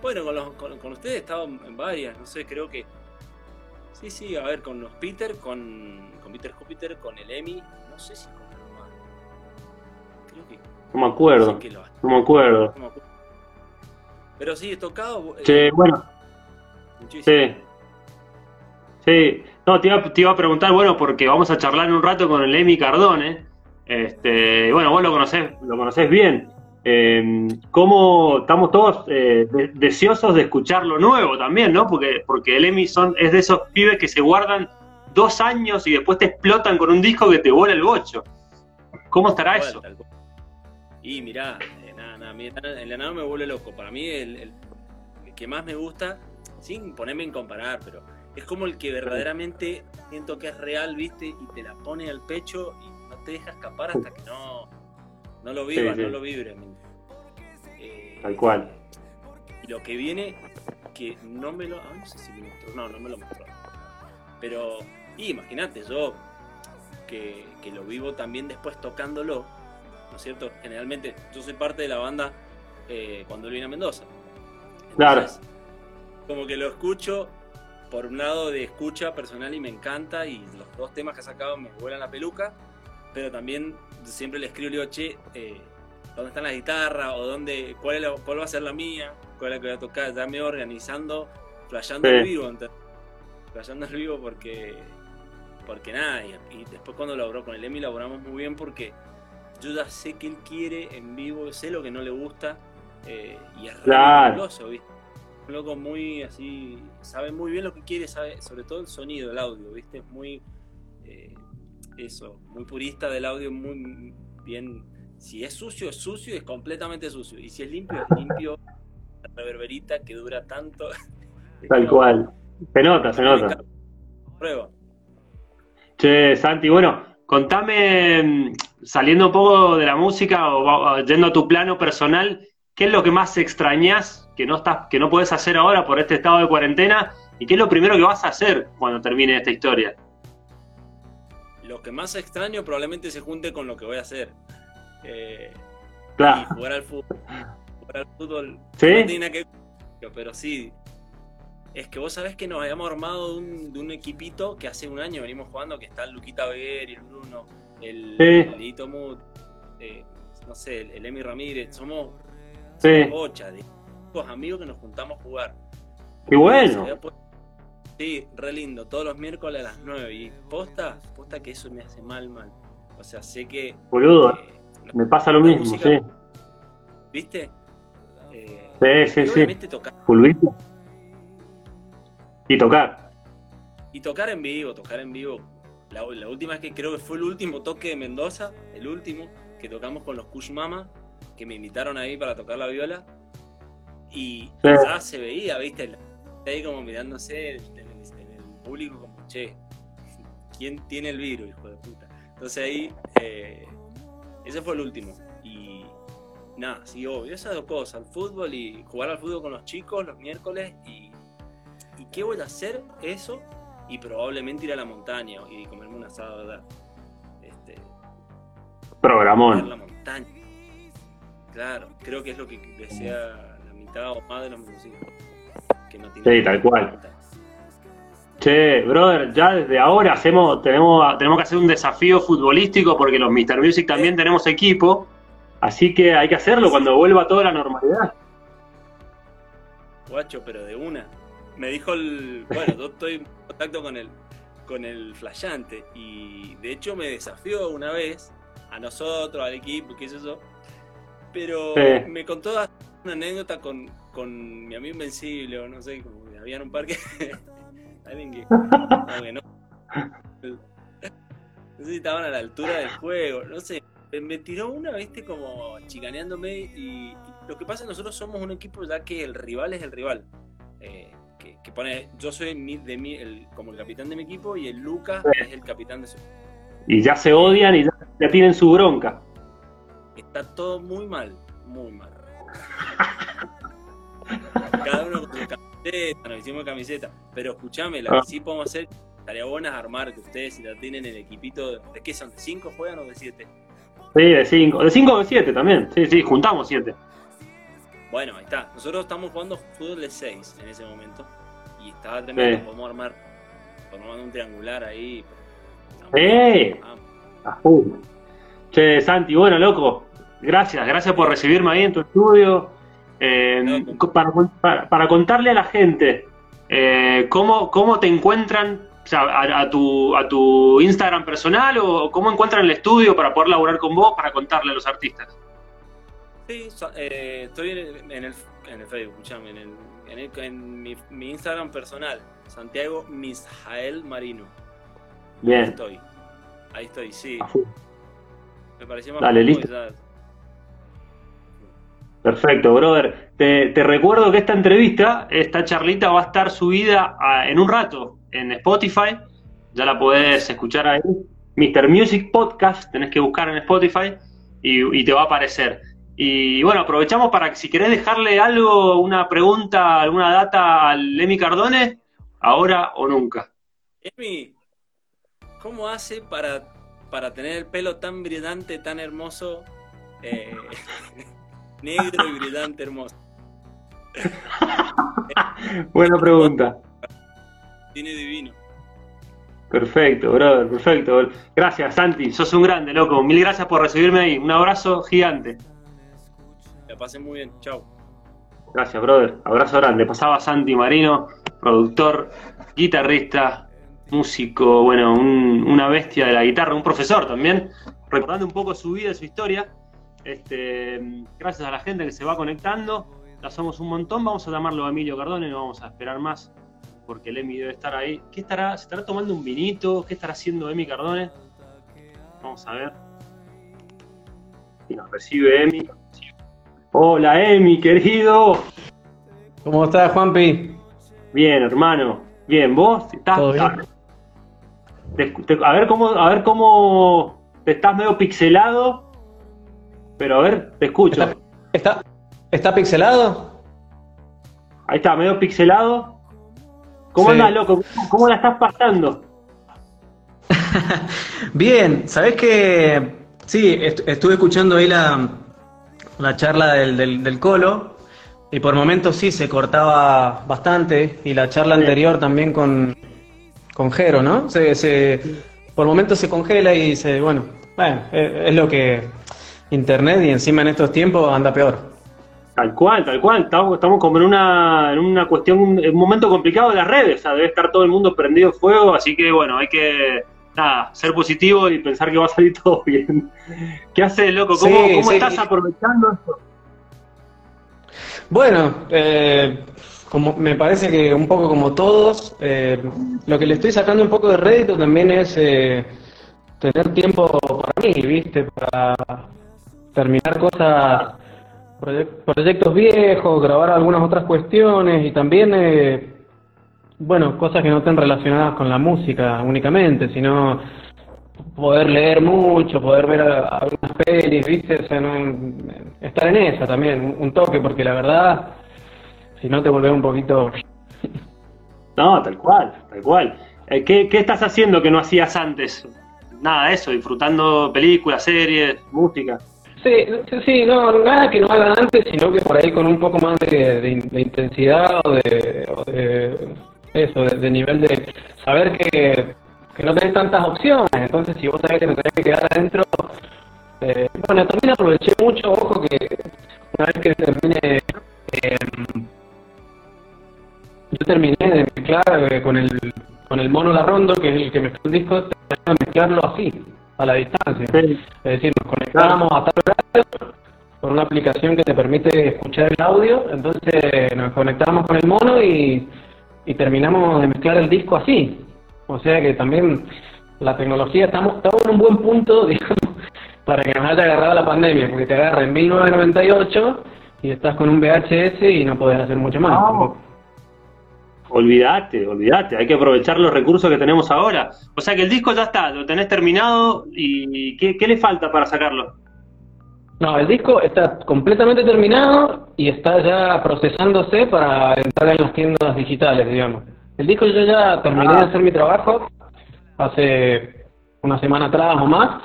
Bueno, con, los, con, ustedes he estado en varias, no sé, creo que. Sí, sí, a ver, con los Peter, con, con Peter Jupiter, con el Emi, no sé si con. Creo que. No me acuerdo. No, me acuerdo. Pero sí, tocado. Sí, eh, bueno. Sí. Sí. No, te iba, a preguntar, bueno, porque vamos a charlar un rato con el Emi Cardone. Este, bueno, vos lo conocés, lo conocés bien. Eh, ¿Cómo estamos todos eh, deseosos de escuchar lo nuevo también, ¿no? Porque, porque el Emi son, es de esos pibes que se guardan dos años y después te explotan con un disco que te vuela el bocho. ¿Cómo estará eso? Y mirá, nada, nada, el enano me vuelve loco. Para mí el, el, que más me gusta, sin ponerme en comparar, pero es como el que verdaderamente siento que es real, ¿viste? Y te la pone al pecho y no te deja escapar hasta que no, no lo vivas, no lo vibres. Eh, Tal cual. Y lo que viene, que no me lo. Ah, no sé si me mostró. No, no me lo mostró. Pero, imagínate, yo que, que, lo vivo también después tocándolo, ¿no es cierto? Generalmente, yo soy parte de la banda eh, cuando él viene a Mendoza. claro. Como que lo escucho por un lado de escucha personal y me encanta, y los dos temas que ha sacado me vuelan la peluca, pero también siempre le escribo, le digo, che, eh, ¿dónde están las guitarras? ¿O dónde, cuál, cuál va a ser la mía? ¿Cuál es la que voy a tocar? Ya me organizando, flasheando el vivo, flasheando el vivo porque, porque nada, y, después cuando laboró con el Emi laboramos muy bien porque yo ya sé que él quiere en vivo, sé lo que no le gusta, eh, y es claro. ¿viste? Un loco muy así, sabe muy bien lo que quiere, sabe sobre todo el sonido, el audio, ¿viste? Es muy eso, muy purista del audio, muy bien. Si es sucio, es sucio y es completamente sucio. Y si es limpio, es limpio. La reverberita que dura tanto. Tal cual. Se nota, se nota. Prueba. Che, Santi, bueno, contame, mm, saliendo un poco de la música o yendo a tu plano personal, ¿qué es lo que más extrañas que no estás, que no puedes hacer ahora por este estado de cuarentena? ¿Y qué es lo primero que vas a hacer cuando termine esta historia? lo que más extraño probablemente se junte con lo que voy a hacer. Eh, claro. Y jugar al fútbol. Jugar al fútbol. ¿Sí? pero sí. Es que vos sabés que nos habíamos armado de un, equipito que hace un año venimos jugando, que está el Luquita Beguer y el Bruno, el, sí. Eh, no sé, el, Emi Ramírez. Somos sí. ocha de amigos que nos juntamos a jugar. Qué bueno. Sí, re lindo, todos los miércoles a las 9. Y posta, posta que eso me hace mal, mal. O sea, sé que. Boludo, eh, me pasa lo mismo, sí. ¿Viste? Eh, sí, sí, sí. Tocar. Y tocar. Y tocar en vivo, tocar en vivo. La, última vez que creo que fue el último toque de Mendoza, el último, que tocamos con los Kush Mama, que me invitaron ahí para tocar la viola. Y ya se veía, ¿viste? Ahí como mirándose público como, che, ¿quién tiene el virus, hijo de puta? Entonces ahí, eh, ese fue el último. Y nada, sí, obvio, esas dos cosas, el fútbol y jugar al fútbol con los chicos los miércoles y, y qué voy a hacer, eso, y probablemente ir a la montaña y comerme un asado, ¿verdad? Este, Programón. La montaña. Claro, creo que es lo que desea la mitad o más de los músicos. Que no sí, tal cual. Che, brother, ya desde ahora hacemos, tenemos, tenemos que hacer un desafío futbolístico porque los Mr. Music también tenemos equipo, así que hay que hacerlo cuando vuelva toda la normalidad. Guacho, pero de una. Me dijo el. Bueno, yo estoy en contacto con el, con el flashante y de hecho me desafió una vez a nosotros, al equipo, qué sé yo. Pero me contó una anécdota con, con mi amigo Invencible, o no sé, como había un parque. Alguien que. No, sé si estaban a la altura del juego, no sé. Me tiró una, viste, como chicaneándome. Y, lo que pasa es que nosotros somos un equipo ya que el rival es el rival. Eh, que, pone. Yo soy de mí, el, como el capitán de mi equipo y el Lucas es el capitán de su Y ya se odian y ya, tienen su bronca. Está todo muy mal, muy mal. Cada uno con su camiseta, nos hicimos camiseta. Pero escuchame, la que sí podemos hacer, estaría buena armar que ustedes si la tienen en el equipito, ¿de qué son? ¿De 5 juegan o de 7? Sí, de 5. De 5 o de 7 también. Sí, sí, juntamos 7. Bueno, ahí está. Nosotros estamos jugando fútbol de 6 en ese momento. Y estaba tremendo. Sí. Podemos armar, podemos armar un triangular ahí. ¡Eh! Che, Santi, bueno, loco. Gracias, gracias por recibirme ahí en tu estudio. Eh, para, para, para, contarle a la gente eh, ¿cómo, ¿cómo, te encuentran o sea, a, a, tu, a tu Instagram personal o cómo encuentran el estudio para poder laburar con vos para contarle a los artistas. Sí, eh, estoy en el, en el, en el Facebook, escuchame, en, el, en, el, en mi, mi, Instagram personal, Santiago Misjael Marino. Bien. Ahí estoy. Ahí estoy, sí. Me pareció más Dale, listo. Ya... Perfecto, brother. Te, te, recuerdo que esta entrevista, esta charlita va a estar subida a, en un rato en Spotify. Ya la podés escuchar ahí. Mr. Music Podcast, tenés que buscar en Spotify y, y te va a aparecer. Y bueno, aprovechamos para que si querés dejarle algo, una pregunta, alguna data al Emi Cardone, ahora o nunca. Emi, ¿cómo hace para, para tener el pelo tan brillante, tan hermoso? Eh, negro y brillante, hermoso. Buena pregunta. Tiene divino. Perfecto, brother, perfecto. Gracias, Santi. Sos un grande, loco. Mil gracias por recibirme ahí. Un abrazo gigante. La pasen muy bien. Chao. Gracias, brother. Abrazo grande. Pasaba Santi Marino, productor, guitarrista, músico, bueno, un, una bestia de la guitarra, un profesor también, recordando un poco su vida, su historia. Este, gracias a la gente que se va conectando, la somos un montón. Vamos a llamarlo a Emilio Cardone, no vamos a esperar más porque el Emi debe estar ahí. ¿Qué estará? ¿Se estará tomando un vinito? ¿Qué estará haciendo Emi Cardone? Vamos a ver. Y nos recibe Emi. Hola Emi, querido. ¿Cómo estás, Juanpi? Bien, hermano. Bien, ¿vos? ¿Estás? ¿Todo bien? Te, te, a ver cómo, a ver cómo te estás medio pixelado. Pero a ver, te escucho. ¿Está, está, está pixelado? Ahí está, medio pixelado. ¿Cómo sí. andas, loco? ¿Cómo la estás pasando? Bien, ¿sabés que Sí, est estuve escuchando ahí la, la charla del, del, del, Colo y por momentos sí se cortaba bastante y la charla anterior también con, con Jero, ¿no? Se, se, por momentos se congela y se, bueno, bueno, es, es lo que Internet y encima en estos tiempos anda peor. Tal cual, tal cual. Estamos, estamos como en una, en una cuestión, en un momento complicado de las redes. O sea, debe estar todo el mundo prendido fuego, así que bueno, hay que nada, ser positivo y pensar que va a salir todo bien. ¿Qué haces, loco? ¿Cómo, sí, cómo sí. estás aprovechando esto? Bueno, eh, como me parece que un poco como todos, eh, lo que le estoy sacando un poco de rédito también es eh, tener tiempo para mí, ¿viste? Para terminar cosas proyectos viejos, grabar algunas otras cuestiones y también, eh, bueno, cosas que no estén relacionadas con la música únicamente, sino poder leer mucho, poder ver algunas pelis, ¿viste? O sea, no, estar en esa también, un toque, porque la verdad, si no te volvés un poquito... No, tal cual, tal cual. Eh, ¿Qué, ¿Qué estás haciendo que no hacías antes? Nada, eso, disfrutando películas, series, música. Sí, sí, no, nada que no hagan antes, sino que por ahí con un poco más de, de, de intensidad o de, o de eso, de, de, nivel de saber que, que, no tenés tantas opciones. Entonces, si vos sabés que te tenés que quedar adentro, eh, bueno, también aproveché mucho, ojo, que una vez que termine, eh, yo terminé de mezclar eh, con el con el mono Larrondo, que es el que mezcló el disco, terminé de mezclarlo así a la distancia. Sí. Es decir, nos conectábamos a tal horario con una aplicación que te permite escuchar el audio, entonces nos conectábamos con el mono y, y terminamos de mezclar el disco así. O sea que también la tecnología, estamos, estamos en un buen punto, digamos, para que nos haya agarrado la pandemia, porque te agarra en 1998 y estás con un VHS y no podés hacer mucho más. No. Olvídate, olvídate, hay que aprovechar los recursos que tenemos ahora. O sea que el disco ya está, lo tenés terminado y ¿qué, qué le falta para sacarlo? No, el disco está completamente terminado y está ya procesándose para entrar en las tiendas digitales, digamos. El disco yo ya terminé de hacer mi trabajo hace una semana atrás o más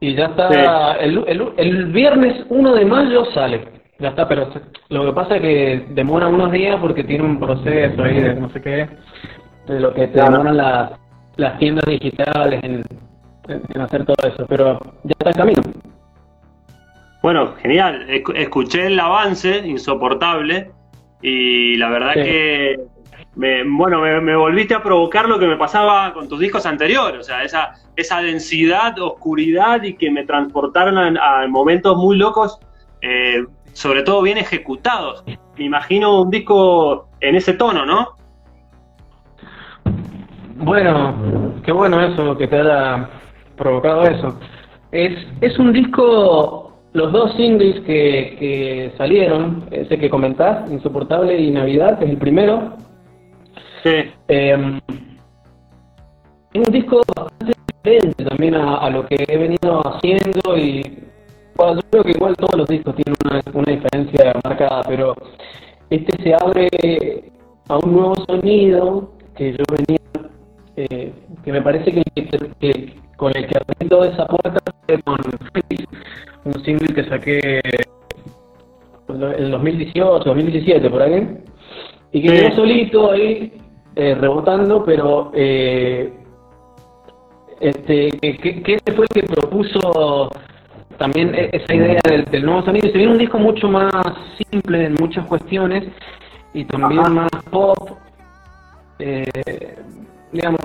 y ya está, el, el, el viernes 1 de mayo sale. Ya está, pero lo que pasa es que demora unos días porque tiene un proceso ahí de no sé qué, de lo que te demoran las, las tiendas digitales en, en hacer todo eso, pero ya está en camino. Bueno, genial. Escuché el avance insoportable y la verdad que me, bueno, me, volviste a provocar lo que me pasaba con tus discos anteriores, o sea, esa, esa densidad, oscuridad y que me transportaron a, momentos muy locos, eh, sobre todo bien ejecutados. Me imagino un disco en ese tono, ¿no? Bueno, qué bueno eso, que te haya provocado eso. Es, es un disco los dos singles que, que salieron, ese que comentás, Insoportable y Navidad, que es el primero. Sí. Eh, es un disco bastante diferente también a, lo que he venido haciendo y yo creo que igual todos los discos tienen una, una diferencia marcada, pero este se abre a un nuevo sonido que yo venía, eh, que me parece que, que, con el que abrí toda esa puerta con un single que saqué en el 2018, 2017, por ahí, y que quedó solito ahí, eh, rebotando, pero eh, este, que, que, ese fue el que propuso también e, esa idea del, nuevo sonido. Se viene un disco mucho más simple en muchas cuestiones y también más pop, eh, digamos,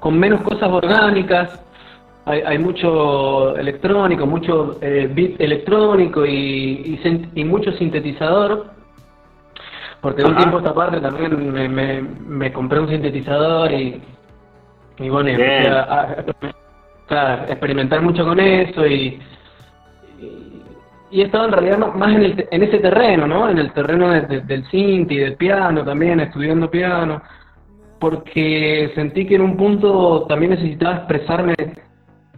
con menos cosas orgánicas hay, hay mucho electrónico, mucho eh, beat electrónico y, y, mucho sintetizador. Porque de un tiempo a esta parte también me, me, compré un sintetizador y, y bueno, empecé a, experimentar mucho con eso y, y, he estado en realidad más en, el, en ese terreno, ¿no? En el terreno del synth y del piano también, estudiando piano, porque sentí que en un punto también necesitaba expresarme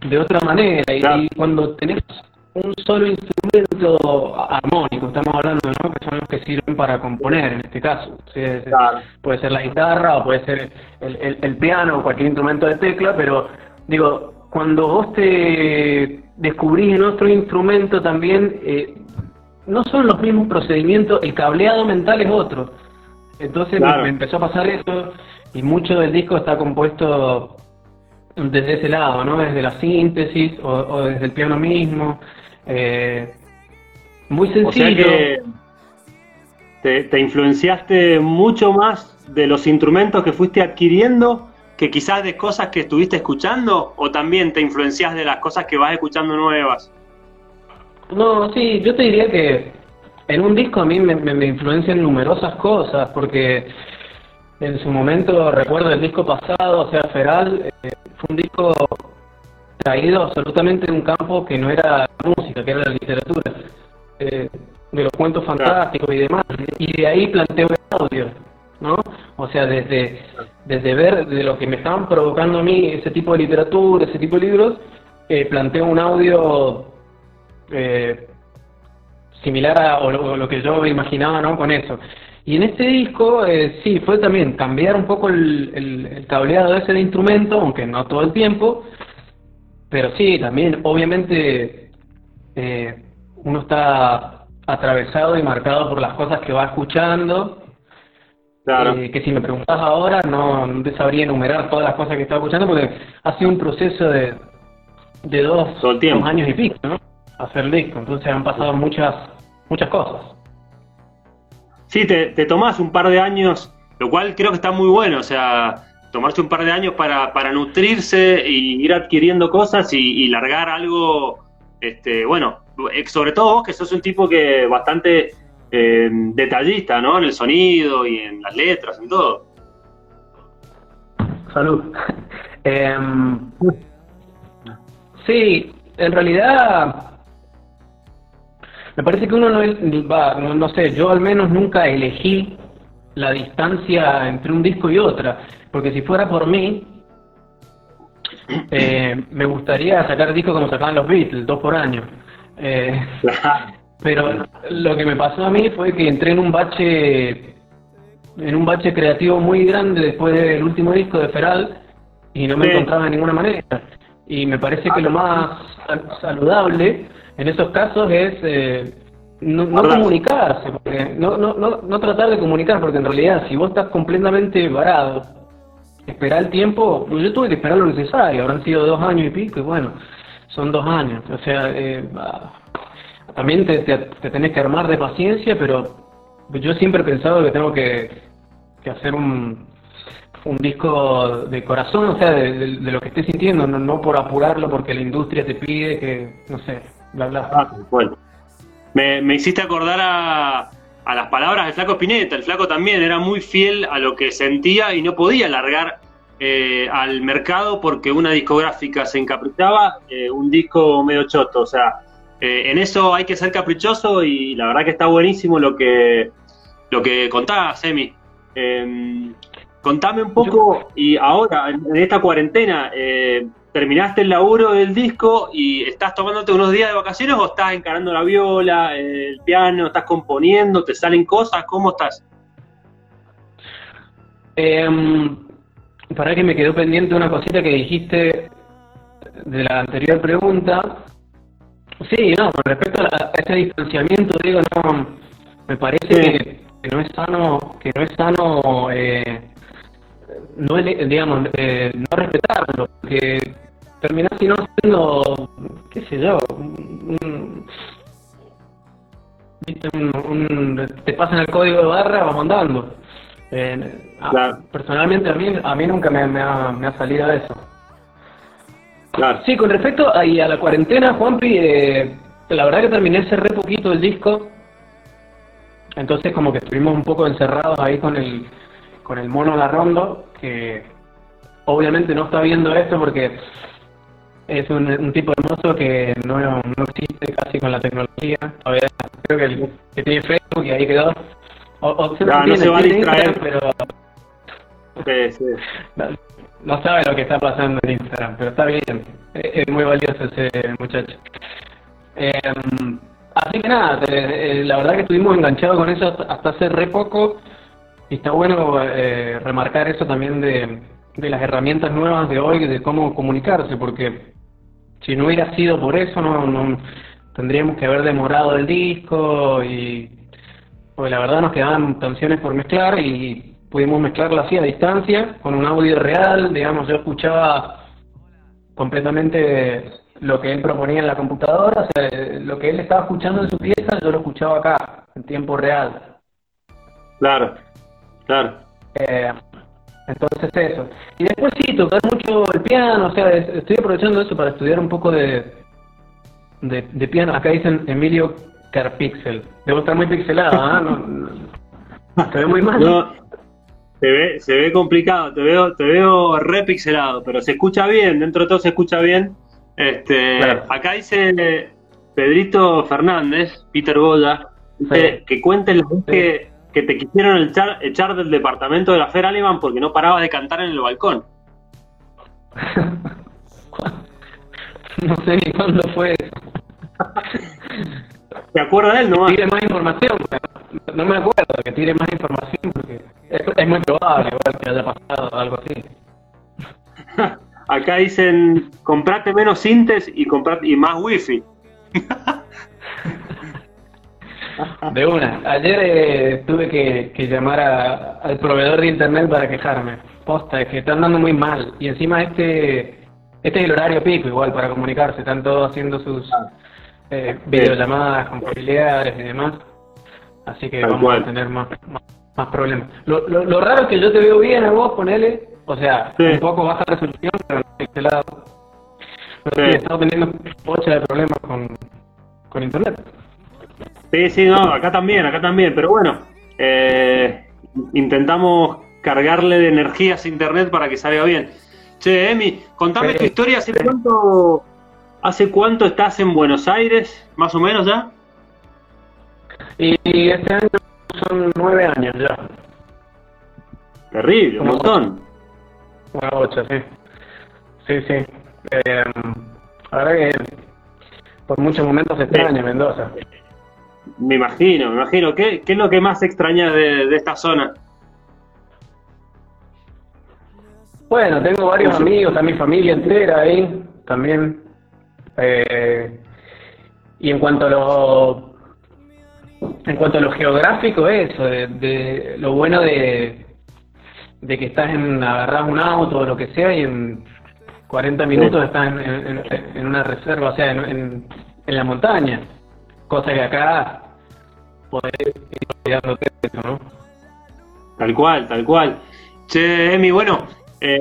de otra manera. Y, cuando tenés un solo instrumento armónico, estamos hablando, ¿no? Que son los que sirven para componer en este caso. Puede ser la guitarra o puede ser el, el, piano o cualquier instrumento de tecla, pero digo, cuando vos te descubrís en otro instrumento también, eh, no son los mismos procedimientos, el cableado mental es otro. Entonces me empezó a pasar eso y mucho del disco está compuesto desde ese lado, ¿no? Desde la síntesis o, desde el piano mismo. Eh, muy sencillo. te, influenciaste mucho más de los instrumentos que fuiste adquiriendo que quizás de cosas que estuviste escuchando o también te influencias de las cosas que vas escuchando nuevas. No, sí, yo te diría que en un disco a mí me, me influencian numerosas cosas porque en su momento recuerdo el disco pasado, o sea, Feral, eh, fue un disco traído absolutamente de un campo que no era música, que era la literatura, eh, de los cuentos fantásticos y demás, y de ahí planteo el audio, ¿no? O sea, desde, desde ver de lo que me estaban provocando a mí ese tipo de literatura, ese tipo de libros, eh, planteo un audio eh, similar a o lo, que yo imaginaba, ¿no? Con eso. Y en este disco, eh, sí, fue también cambiar un poco el, el, cableado de ese instrumento, aunque no todo el tiempo, pero sí, también, obviamente, eh, uno está atravesado y marcado por las cosas que va escuchando. Claro. Eh, que si me preguntas ahora, no, no, te sabría enumerar todas las cosas que estaba escuchando, porque ha sido un proceso de, de dos, dos años y pico, ¿no? Hacer disco, entonces han pasado muchas, muchas cosas. Sí, te, te tomás un par de años, lo cual creo que está muy bueno, o sea, tomarse un par de años para, para nutrirse y ir adquiriendo cosas y, largar algo, este, bueno, eh, sobre todo vos que sos un tipo que bastante eh, detallista, ¿no? En el sonido y en las letras, y todo. Salud. Em, sí, en realidad me parece que uno no, va, no, sé, yo al menos nunca elegí la distancia entre un disco y otra, porque si fuera por mí, eh, me gustaría sacar discos como sacaban los Beatles, dos por año. Eh, pero lo que me pasó a mí fue que entré en un bache en un bache creativo muy grande después del último disco de Feral y no me encontraba de ninguna manera. Y me parece que lo más saludable en esos casos es eh, no, comunicarse, no, no, no, no tratar de comunicar, porque en realidad si vos estás completamente varado, esperar el tiempo, pues yo tuve que esperar lo necesario, habrán sido dos años y pico, y bueno, son dos años. O sea, eh, también te, te, tenés que armar de paciencia, pero yo siempre he pensado que tengo que, que hacer un, un disco de corazón, o sea, de, lo que estés sintiendo, no, por apurarlo porque la industria te pide que, no sé, bla, bla. Ah, bueno. Me, me hiciste acordar a, a las palabras del flaco Spinetta. El flaco también era muy fiel a lo que sentía y no podía largar eh, al mercado porque una discográfica se encaprichaba, eh, un disco medio choto. O sea, eh, en eso hay que ser caprichoso y la verdad que está buenísimo lo que, lo que contás, Emi. Contame un poco, y ahora, en esta cuarentena, eh, ¿terminaste el laburo del disco y estás tomándote unos días de vacaciones o estás encarando la viola, el piano, estás componiendo, te salen cosas? ¿Cómo estás? Em, para que me quedó pendiente una cosita que dijiste de la anterior pregunta. Sí, no, con respecto a, ese distanciamiento, digo, no, me parece que, no es sano, que no es sano eh, no digamos eh, no respetarlo porque terminás no siendo qué sé yo un, te pasan el código de barra vamos andando eh, personalmente a mí a mí nunca me, ha, me ha, salido eso. Claro. sí con respecto a, a la cuarentena Juanpi eh, la verdad que terminé re poquito el disco. Entonces como que estuvimos un poco encerrados ahí con el con el mono Larrondo, que obviamente no está viendo esto porque es un, tipo hermoso que no, no, existe casi con la tecnología. Todavía creo que, el, que tiene Facebook y ahí quedó. O, no, se va a distraer. pero No, sabe lo que está pasando en Instagram, pero está bien. Es, muy valioso ese muchacho. Em, así que nada, eh, la verdad que estuvimos enganchados con eso hasta hace re poco y está bueno eh, remarcar eso también de, las herramientas nuevas de hoy, de cómo comunicarse, porque si no hubiera sido por eso, no, tendríamos que haber demorado el disco y pues la verdad nos quedaban canciones por mezclar y pudimos mezclarla así a distancia, con un audio real, digamos, yo escuchaba completamente lo que él proponía en la computadora, o sea, lo que él estaba escuchando en su pieza, yo lo escuchaba acá, en tiempo real. Claro. Claro. Eh, entonces eso. Y después sí, tocar mucho el piano, o sea, estoy aprovechando eso para estudiar un poco de, de, piano. Acá dicen Emilio Carpixel. Debo estar muy pixelado, ¿ah? No, se ve muy mal. No, se ve, se ve complicado, te veo, te veo re pixelado, pero se escucha bien, dentro de todo se escucha bien. Este, Acá dice Pedrito Fernández, Peter Goya, que cuente la vez que que te quisieron echar, echar del departamento de la Fer Alemán porque no parabas de cantar en el balcón. no sé ni cuándo fue eso. ¿Te acuerdas de él nomás? Tire más información. No me acuerdo que tire más información porque es, muy probable igual que haya pasado algo así. Acá dicen, comprate menos sintes y, comprate, y más wifi. De una. Ayer eh, tuve que, llamar al proveedor de internet para quejarme. Posta, es que están dando muy mal. Y encima este este es el horario pico igual para comunicarse. Están todos haciendo sus eh, videollamadas con familiares y demás. Así que vamos a tener más, más, problemas. Lo, lo, raro es que yo te veo bien a vos, ponele. O sea, un poco baja resolución, pero no este lado. Pero sí, estamos teniendo mucha de problemas con, con internet. Sí, sí, no, acá también, acá también, pero bueno, eh, intentamos cargarle de energías a internet para que salga bien. Che, Emi, contame tu historia, ¿hace cuánto, ¿hace cuánto estás en Buenos Aires, más o menos ya? Y este año son nueve años ya. Terrible, un montón. Una ocho, sí. Sí, sí. Eh, ahora que por muchos momentos extraña Mendoza. Me imagino, me imagino. ¿Qué, qué es lo que más extraña de, de esta zona? Bueno, tengo varios amigos, a mi familia entera ahí también. Eh, y en cuanto a lo en cuanto a lo geográfico, eso, de, lo bueno de, de que estás en agarrar un auto o lo que sea y en 40 minutos estás en, en, una reserva, o sea, en, en, la montaña, cosa que acá podés ir olvidándote eso, ¿no? Tal cual, tal cual. Che, Emi, bueno, eh,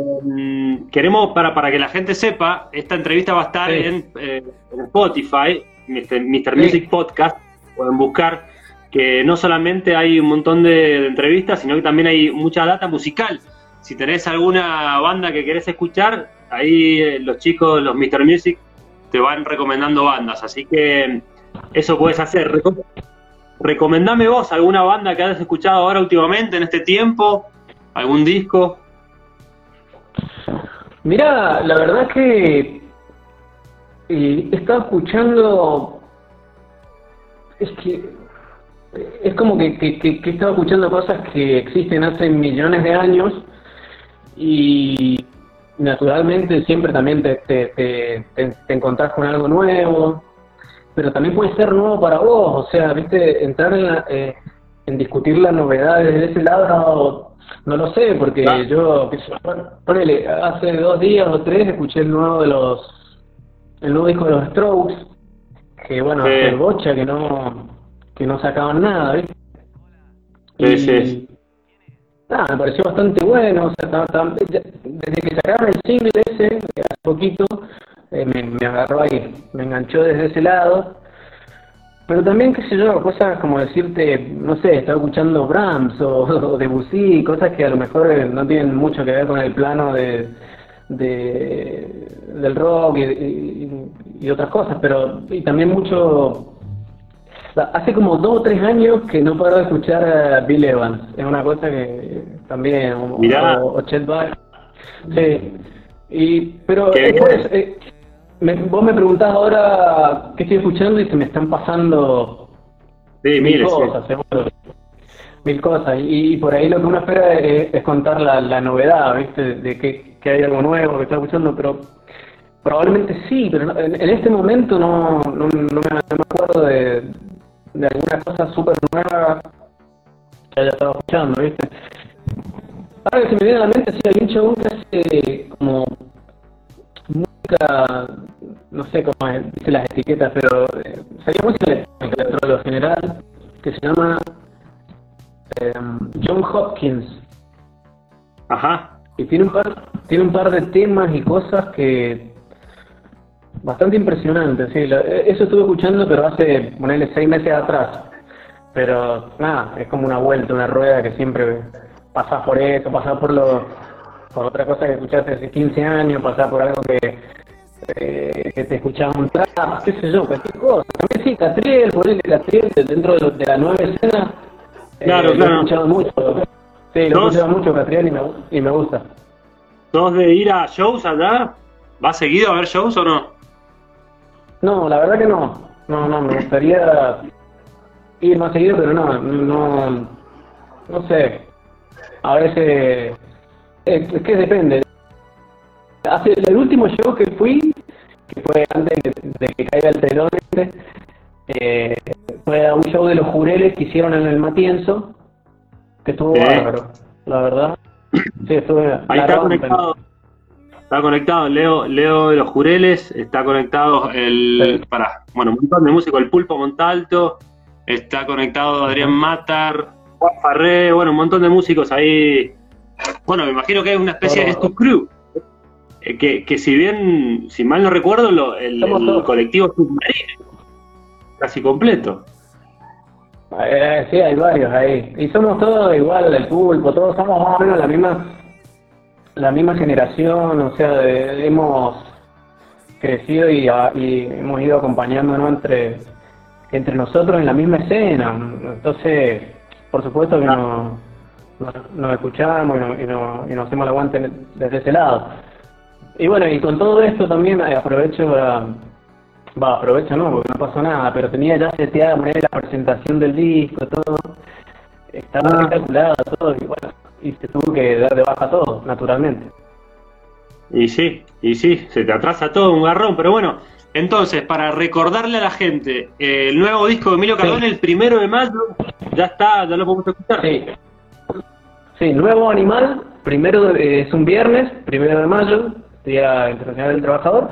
queremos, para, para que la gente sepa, esta entrevista va a estar en, eh, Spotify, Mr. Music Podcast, pueden buscar que no solamente hay un montón de, entrevistas, sino que también hay mucha data musical. Si tenés alguna banda que querés escuchar, ahí eh, los chicos, los Mr. Music, te van recomendando bandas. Así que eso puedes hacer. Recomendame vos alguna banda que hayas escuchado ahora últimamente, en este tiempo, algún disco. Mira, la verdad que eh, he estado escuchando. Es que. Es como que, que, que, he estado escuchando cosas que existen hace millones de años y naturalmente siempre también te, te, te, encontrás con algo nuevo, pero también puede ser nuevo para vos, o sea, viste, entrar en, eh, en discutir las novedades de ese lado no lo sé, porque yo, ponele, hace dos días o tres escuché el nuevo de los, el nuevo disco de los Strokes, que bueno, el bocha que no, que no sacaban nada, ¿viste? Sí, sí. Nada, me pareció bastante bueno, o sea, desde que sacaron el single ese, hace poquito, eh, me, me agarró ahí, me enganchó desde ese lado, pero también, qué sé yo, cosas como decirte, no sé, estaba escuchando Brahms o, Debussy, cosas que a lo mejor eh, no tienen mucho que ver con el plano de, de del rock y, y, otras cosas, pero y también mucho... Hace como dos o tres años que no paro de escuchar a Bill Evans, es una cosa que también... O, Chet Sí, y, pero vos me preguntás ahora qué estoy escuchando y se me están pasando mil cosas, seguro. Mil cosas. Y, por ahí lo que uno espera es, contar la, novedad, ¿viste? De que, hay algo nuevo que está escuchando, pero probablemente sí, pero en, este momento no, no, me, acuerdo de, de alguna cosa súper nueva que haya estado escuchando, ¿viste? Ahora que se me viene a la mente, sí, hay un chabón que hace como música, no sé cómo dice las etiquetas, pero eh, sería música electrónica dentro de lo general, que se llama em, John Hopkins. Ajá. Y tiene un par, tiene un par de temas y cosas que bastante impresionantes, sí. E, eso estuve escuchando, pero hace, ponerle seis meses atrás. Pero nada, es como una vuelta, una rueda que siempre pasás por eso, pasás por lo por otra cosa que escuchaste hace 15 años, pasar por algo que, eh, que te escuchaba un trap, qué sé yo, cualquier cosa. También sí, Catriel, ponerle Catriel dentro de, de la nueva escena. Eh, claro, claro. Lo he escuchado mucho. Sí, lo he escuchado mucho Catriel y me, y me gusta. ¿Sos de ir a shows allá? ¿Vas seguido a ver shows o no? No, la verdad que no. No, no, me gustaría ir más seguido, pero no, no, no sé. A veces es, que depende. Hace el último show que fui, que fue antes de, que caiga el telón este, eh, fue un show de los jureles que hicieron en el Matienzo, que estuvo bárbaro, la verdad. Sí, estuve Ahí está conectado. Está conectado Leo, Leo de los Jureles, está conectado el para, bueno, un montón de músicos, el Pulpo Montalto, está conectado Adrián Matar, Juan Farré, bueno, un montón de músicos ahí bueno, me imagino que es una especie de estos crew. Eh, que, que si bien, si mal no recuerdo, lo, el, colectivo submarino, casi completo. Eh, sí, hay varios ahí. Y somos todos igual, el pulpo, todos somos más o menos la misma, la misma generación, o sea, hemos crecido y, y, hemos ido acompañándonos entre, entre nosotros en la misma escena. Entonces, por supuesto que no nos, escuchamos y, no, y, nos hacemos el aguante desde ese lado. Y bueno, y con todo esto también eh, aprovecho para, Va, aprovecha, no, porque no pasó nada, pero tenía ya seteada la presentación del disco, todo. Estaba ah. calculada, todo, y bueno, y se tuvo que dar de baja todo, naturalmente. Y sí, y sí, se te atrasa todo un garrón, pero bueno, entonces, para recordarle a la gente, eh, el nuevo disco de Emilio Cardone, el primero de mayo, ya está, ya lo podemos escuchar. Sí. Sí, nuevo animal, primero es un viernes, primero de mayo, Día Internacional del Trabajador,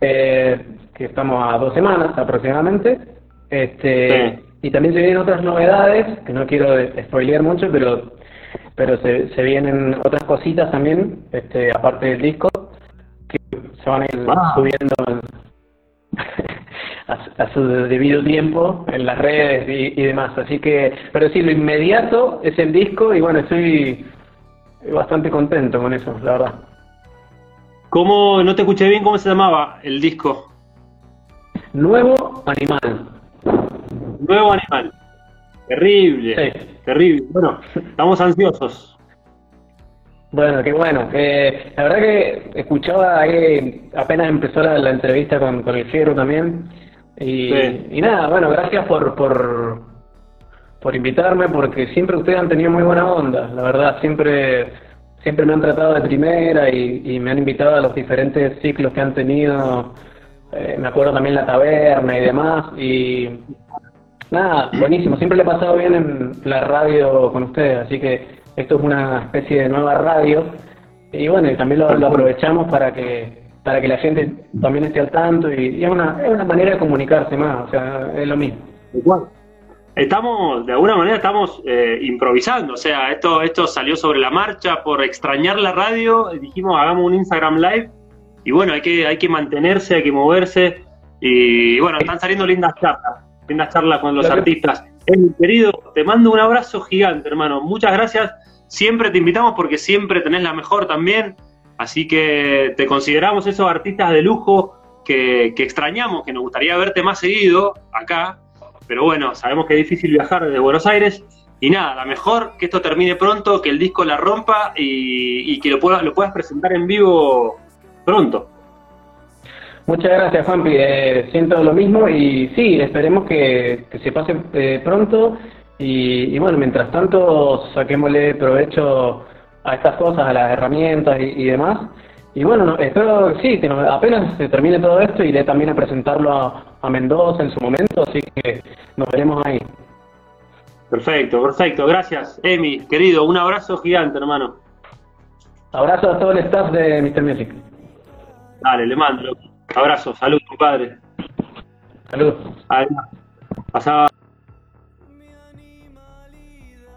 eh, que estamos a dos semanas aproximadamente. Este, Y también se vienen otras novedades, que no quiero spoilear mucho, pero pero se, se vienen otras cositas también, este, aparte del disco, que se van a ir subiendo a, su debido tiempo en las redes y, demás. Así que, pero sí, lo inmediato es el disco y bueno, estoy bastante contento con eso, la verdad. ¿Cómo, no te escuché bien, cómo se llamaba el disco? Nuevo Animal. Nuevo Animal. Terrible, terrible. Bueno, estamos ansiosos. Bueno, qué bueno. Eh, la verdad que escuchaba ahí, apenas empezó la, entrevista con, con, el Fierro también. Y, nada, bueno, gracias por, por, por invitarme, porque siempre ustedes han tenido muy buena onda. La verdad, siempre siempre me han tratado de primera y, me han invitado a los diferentes ciclos que han tenido. Eh, me acuerdo también la taberna y demás. Y Nada, buenísimo. Siempre le he pasado bien en la radio con ustedes, así que esto es una especie de nueva radio. Y bueno, también lo, aprovechamos para que para que la gente también esté al tanto y, es, una, es una manera de comunicarse más, o sea, es lo mismo. Igual. Estamos, de alguna manera estamos eh, improvisando, o sea, esto, esto salió sobre la marcha por extrañar la radio, dijimos hagamos un Instagram Live y bueno, hay que, hay que mantenerse, hay que moverse y bueno, están saliendo lindas charlas linda charla con los artistas. mi querido, te mando un abrazo gigante, hermano. Muchas gracias. Siempre te invitamos porque siempre tenés la mejor también. Así que te consideramos esos artistas de lujo que, extrañamos, que nos gustaría verte más seguido acá. Pero bueno, sabemos que es difícil viajar desde Buenos Aires. Y nada, la mejor que esto termine pronto, que el disco la rompa y, que lo, puedas presentar en vivo pronto. Muchas gracias, Juanpi. Eh, siento lo mismo y sí, esperemos que, se pase eh, pronto. Y, bueno, mientras tanto, saquémosle provecho a estas cosas, a las herramientas y, demás. Y bueno, espero, sí, que apenas se termine todo esto, iré también a presentarlo a, a Mendoza en su momento, así que nos veremos ahí. Perfecto, perfecto. Gracias, Emi, querido. Un abrazo gigante, hermano. Abrazo a todo el staff de Mr. Music. Dale, le mando. Abrazo, salud, compadre. Salud. pasaba.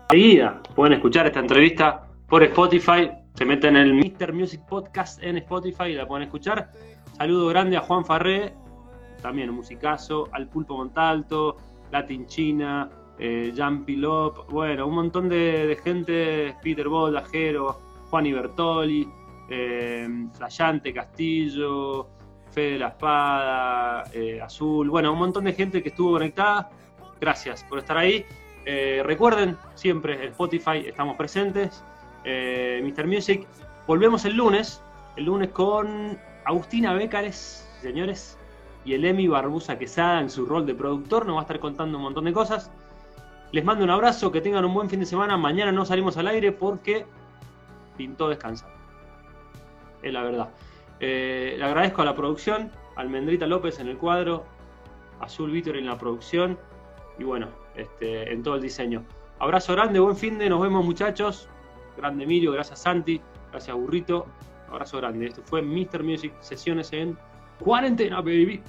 Seguida, pueden escuchar esta entrevista por Spotify. Se meten en el Mr. Music Podcast en Spotify y la pueden escuchar. Saludo grande a Juan Farré, también un musicazo, al Pulpo Montalto, Latin China, eh, Jan Pilop, bueno, un montón de, gente, Peter Bol, Ajero, Juan Ibertoli, eh, Flayante Castillo, de la Espada, eh, Azul, bueno, un montón de gente que estuvo conectada. Gracias por estar ahí. Eh, recuerden, siempre en Spotify estamos presentes. Eh, Mr. Music. Volvemos el lunes. El lunes con Agustina Bécares, señores. Y el Emi Barbusa Quesada en su rol de productor. Nos va a estar contando un montón de cosas. Les mando un abrazo, que tengan un buen fin de semana. Mañana no salimos al aire porque pintó descansar. Es la verdad. Eh, le agradezco a la producción, Almendrita López en el cuadro, Azul Víctor en la producción y bueno, este, en todo el diseño. Abrazo grande, buen fin de, nos vemos muchachos. Grande Emilio, gracias Santi, gracias Burrito. Abrazo grande. Esto fue Mr. Music, sesiones en cuarentena, baby.